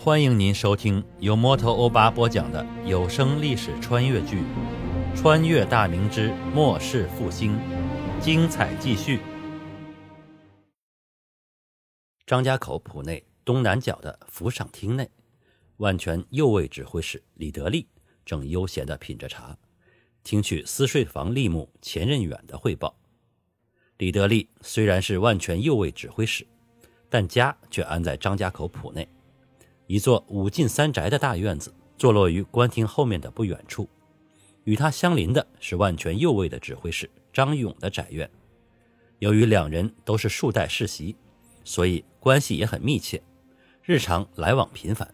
欢迎您收听由摩托欧巴播讲的有声历史穿越剧《穿越大明之末世复兴》，精彩继续。张家口浦内东南角的府赏厅内，万全右卫指挥使李德利正悠闲地品着茶，听取司税房吏目钱任远的汇报。李德利虽然是万全右卫指挥使，但家却安在张家口浦内。一座五进三宅的大院子，坐落于官厅后面的不远处。与他相邻的是万全右卫的指挥使张勇的宅院。由于两人都是数代世袭，所以关系也很密切，日常来往频繁。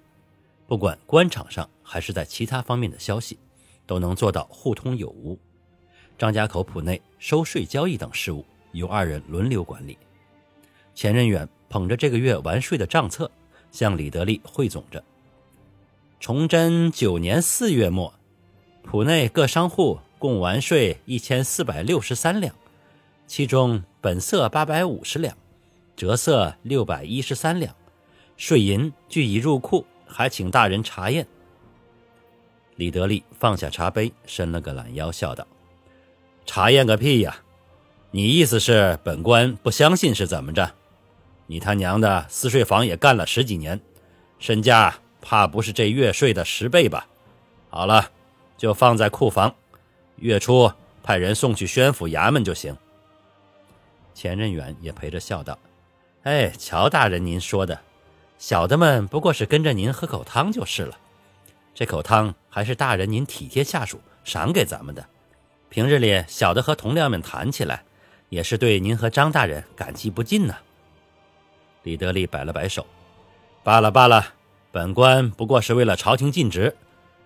不管官场上还是在其他方面的消息，都能做到互通有无。张家口府内收税交易等事务由二人轮流管理。钱任远捧着这个月完税的账册。向李德利汇总着：崇祯九年四月末，浦内各商户共完税一千四百六十三两，其中本色八百五十两，折色六百一十三两，税银俱已入库，还请大人查验。李德利放下茶杯，伸了个懒腰，笑道：“查验个屁呀！你意思是本官不相信是怎么着？”你他娘的私税房也干了十几年，身价怕不是这月税的十倍吧？好了，就放在库房，月初派人送去宣府衙门就行。钱任远也陪着笑道：“哎，乔大人，您说的，小的们不过是跟着您喝口汤就是了。这口汤还是大人您体贴下属赏给咱们的。平日里小的和同僚们谈起来，也是对您和张大人感激不尽呢。”李德利摆了摆手：“罢了罢了，本官不过是为了朝廷尽职。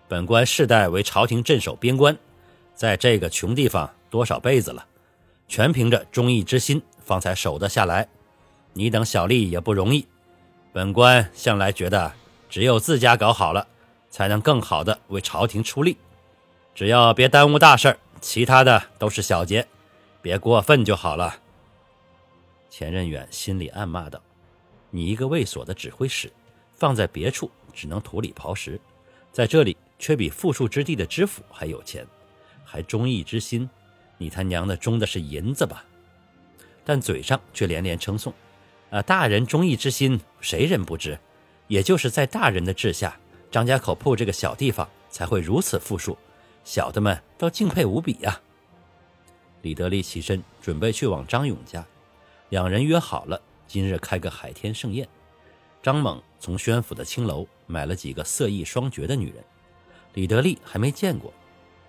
本官世代为朝廷镇守边关，在这个穷地方多少辈子了，全凭着忠义之心方才守得下来。你等小吏也不容易。本官向来觉得，只有自家搞好了，才能更好的为朝廷出力。只要别耽误大事其他的都是小节，别过分就好了。”钱任远心里暗骂道。你一个卫所的指挥使，放在别处只能土里刨食，在这里却比富庶之地的知府还有钱，还忠义之心，你他娘的忠的是银子吧？但嘴上却连连称颂，啊，大人忠义之心，谁人不知？也就是在大人的治下，张家口铺这个小地方才会如此富庶，小的们都敬佩无比呀。李德利起身准备去往张勇家，两人约好了。今日开个海天盛宴，张猛从宣府的青楼买了几个色艺双绝的女人，李德利还没见过，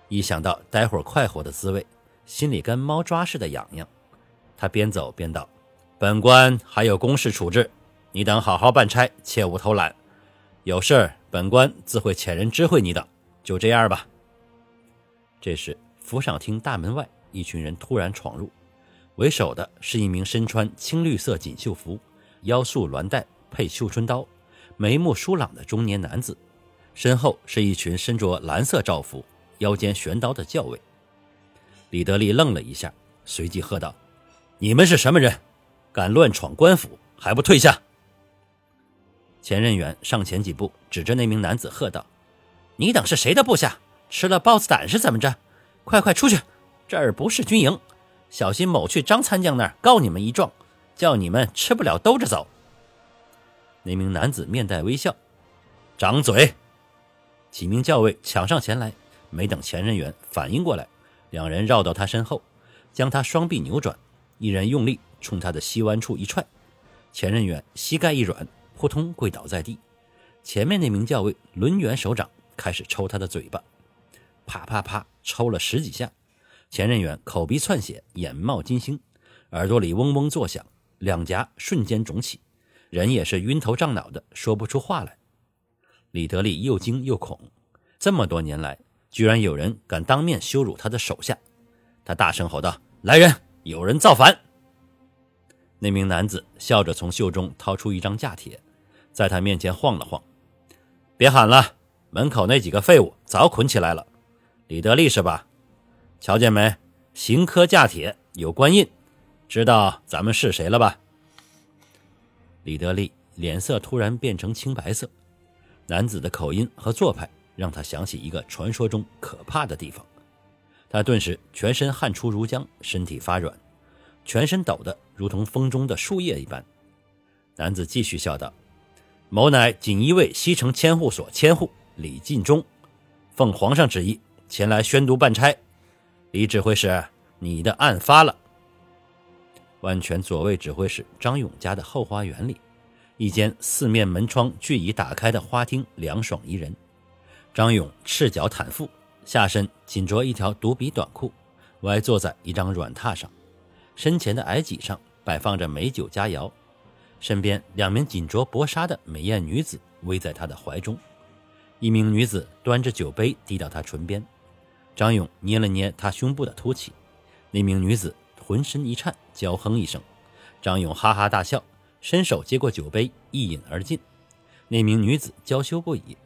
一想到待会儿快活的滋味，心里跟猫抓似的痒痒。他边走边道：“本官还有公事处置，你等好好办差，切勿偷懒。有事本官自会遣人知会你等。就这样吧。”这时，府上厅大门外，一群人突然闯入。为首的是一名身穿青绿色锦绣服、腰束鸾带配绣春刀、眉目疏朗的中年男子，身后是一群身着蓝色罩服、腰间悬刀的教尉。李德利愣了一下，随即喝道：“你们是什么人？敢乱闯官府，还不退下！”钱任远上前几步，指着那名男子喝道：“你等是谁的部下？吃了豹子胆是怎么着？快快出去！这儿不是军营。”小心某去张参将那儿告你们一状，叫你们吃不了兜着走。那名男子面带微笑，掌嘴。几名教尉抢上前来，没等钱任远反应过来，两人绕到他身后，将他双臂扭转，一人用力冲他的膝弯处一踹，钱任远膝盖一软，扑通跪倒在地。前面那名教尉抡圆手掌，开始抽他的嘴巴，啪啪啪抽了十几下。钱任远口鼻窜血，眼冒金星，耳朵里嗡嗡作响，两颊瞬间肿起，人也是晕头胀脑的，说不出话来。李德利又惊又恐，这么多年来，居然有人敢当面羞辱他的手下，他大声吼道：“来人，有人造反！”那名男子笑着从袖中掏出一张假帖，在他面前晃了晃：“别喊了，门口那几个废物早捆起来了。李德利是吧？”瞧见没？刑科架铁有官印，知道咱们是谁了吧？李德利脸色突然变成青白色，男子的口音和做派让他想起一个传说中可怕的地方，他顿时全身汗出如浆，身体发软，全身抖得如同风中的树叶一般。男子继续笑道：“某乃锦衣卫西城千户所千户李进忠，奉皇上旨意前来宣读办差。李指挥使，你的案发了。”万全左卫指挥使张勇家的后花园里，一间四面门窗俱已打开的花厅凉爽宜人。张勇赤脚袒腹，下身仅着一条独臂短裤，歪坐在一张软榻上，身前的矮几上摆放着美酒佳肴。身边两名紧着薄纱的美艳女子偎在他的怀中，一名女子端着酒杯递到他唇边，张勇捏了捏她胸部的凸起，那名女子浑身一颤，娇哼一声，张勇哈哈大笑，伸手接过酒杯一饮而尽。那名女子娇羞不已：“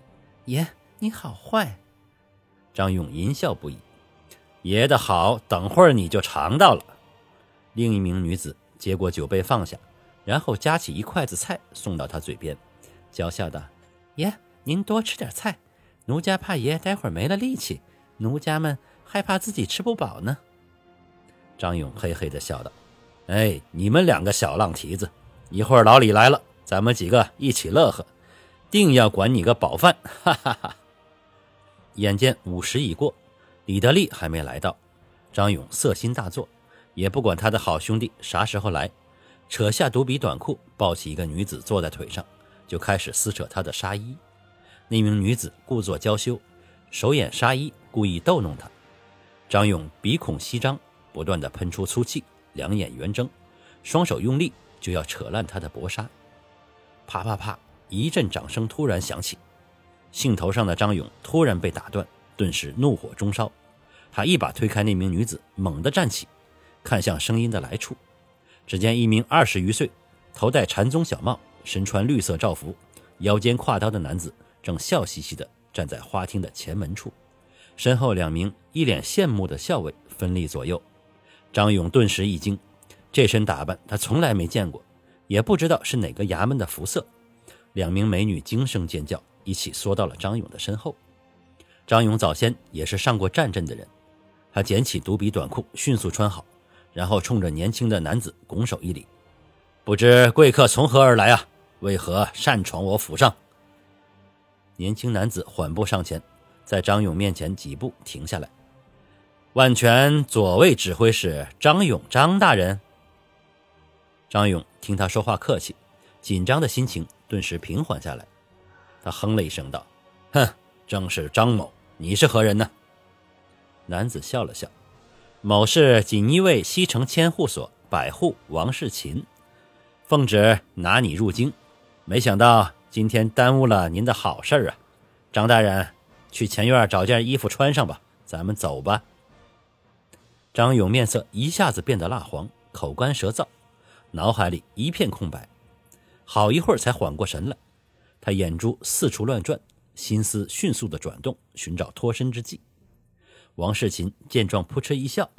爷，你好坏。”张勇淫笑不已：“爷的好，等会儿你就尝到了。”另一名女子接过酒杯放下。然后夹起一筷子菜送到他嘴边，娇笑道：“爷，您多吃点菜，奴家怕爷待会儿没了力气，奴家们害怕自己吃不饱呢。”张勇嘿嘿地笑道：“哎，你们两个小浪蹄子，一会儿老李来了，咱们几个一起乐呵，定要管你个饱饭！” 哈哈哈。眼见午时已过，李德利还没来到，张勇色心大作，也不管他的好兄弟啥时候来。扯下独臂短裤，抱起一个女子坐在腿上，就开始撕扯她的纱衣。那名女子故作娇羞，手掩纱衣，故意逗弄他。张勇鼻孔翕张，不断的喷出粗气，两眼圆睁，双手用力就要扯烂他的薄纱。啪啪啪！一阵掌声突然响起，兴头上的张勇突然被打断，顿时怒火中烧。他一把推开那名女子，猛地站起，看向声音的来处。只见一名二十余岁、头戴禅宗小帽、身穿绿色罩服、腰间挎刀的男子，正笑嘻嘻地站在花厅的前门处，身后两名一脸羡慕的校尉分立左右。张勇顿时一惊，这身打扮他从来没见过，也不知道是哪个衙门的服色。两名美女惊声尖叫，一起缩到了张勇的身后。张勇早先也是上过战阵的人，他捡起独臂短裤，迅速穿好。然后冲着年轻的男子拱手一礼：“不知贵客从何而来啊？为何擅闯我府上？”年轻男子缓步上前，在张勇面前几步停下来：“万全左卫指挥使张勇，张大人。”张勇听他说话客气，紧张的心情顿时平缓下来。他哼了一声道：“哼，正是张某，你是何人呢？”男子笑了笑。某是锦衣卫西城千户所百户王世勤，奉旨拿你入京，没想到今天耽误了您的好事啊！张大人，去前院找件衣服穿上吧，咱们走吧。张勇面色一下子变得蜡黄，口干舌燥，脑海里一片空白，好一会儿才缓过神来。他眼珠四处乱转，心思迅速的转动，寻找脱身之计。王世勤见状，扑哧一笑：“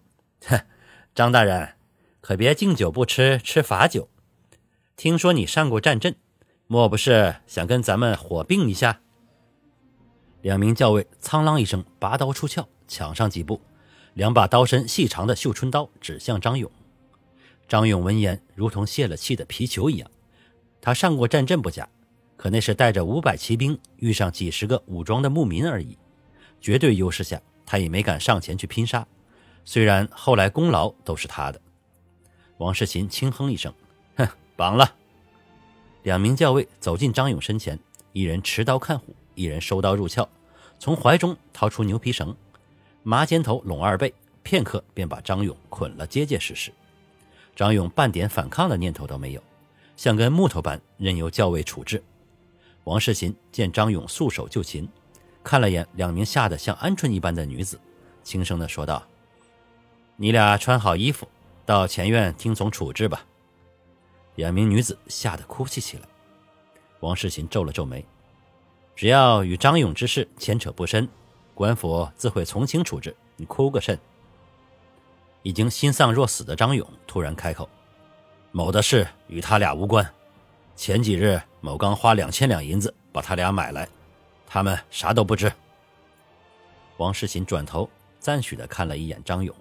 哼，张大人，可别敬酒不吃吃罚酒。听说你上过战阵，莫不是想跟咱们火并一下？”两名教尉苍啷一声拔刀出鞘，抢上几步，两把刀身细长的绣春刀指向张勇。张勇闻言，如同泄了气的皮球一样。他上过战阵不假，可那是带着五百骑兵遇上几十个武装的牧民而已，绝对优势下。他也没敢上前去拼杀，虽然后来功劳都是他的。王世勤轻哼一声：“哼，绑了。”两名教尉走进张勇身前，一人持刀看虎，一人收刀入鞘，从怀中掏出牛皮绳，麻尖头拢二背，片刻便把张勇捆了，结结实实。张勇半点反抗的念头都没有，像根木头般任由教尉处置。王世勤见张勇束手就擒。看了眼两名吓得像鹌鹑一般的女子，轻声的说道：“你俩穿好衣服，到前院听从处置吧。”两名女子吓得哭泣起来。王世勤皱了皱眉：“只要与张勇之事牵扯不深，官府自会从轻处置。你哭个甚？”已经心丧若死的张勇突然开口：“某的事与他俩无关。前几日某刚花两千两银子把他俩买来。”他们啥都不知。王世勤转头赞许的看了一眼张勇，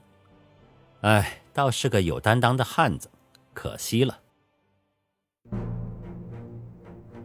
哎，倒是个有担当的汉子，可惜了。